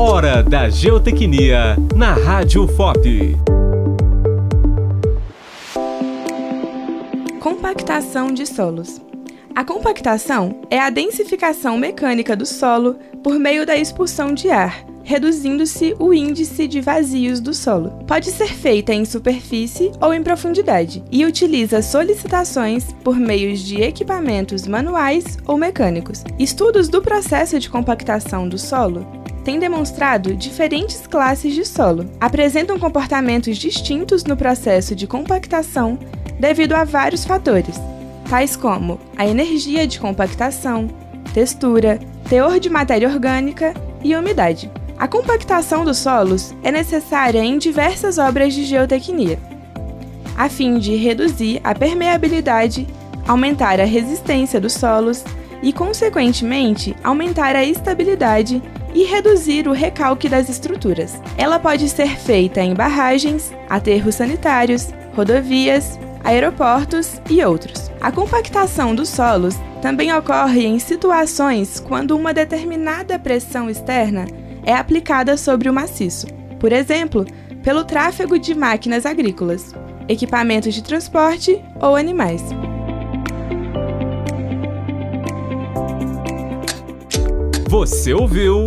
Hora da Geotecnia na Rádio FOP. Compactação de solos. A compactação é a densificação mecânica do solo por meio da expulsão de ar, reduzindo-se o índice de vazios do solo. Pode ser feita em superfície ou em profundidade e utiliza solicitações por meios de equipamentos manuais ou mecânicos. Estudos do processo de compactação do solo têm demonstrado diferentes classes de solo. Apresentam comportamentos distintos no processo de compactação devido a vários fatores, tais como a energia de compactação, textura, teor de matéria orgânica e umidade. A compactação dos solos é necessária em diversas obras de geotecnia, a fim de reduzir a permeabilidade, aumentar a resistência dos solos e, consequentemente, aumentar a estabilidade e reduzir o recalque das estruturas. Ela pode ser feita em barragens, aterros sanitários, rodovias, aeroportos e outros. A compactação dos solos também ocorre em situações quando uma determinada pressão externa é aplicada sobre o maciço, por exemplo, pelo tráfego de máquinas agrícolas, equipamentos de transporte ou animais. Você ouviu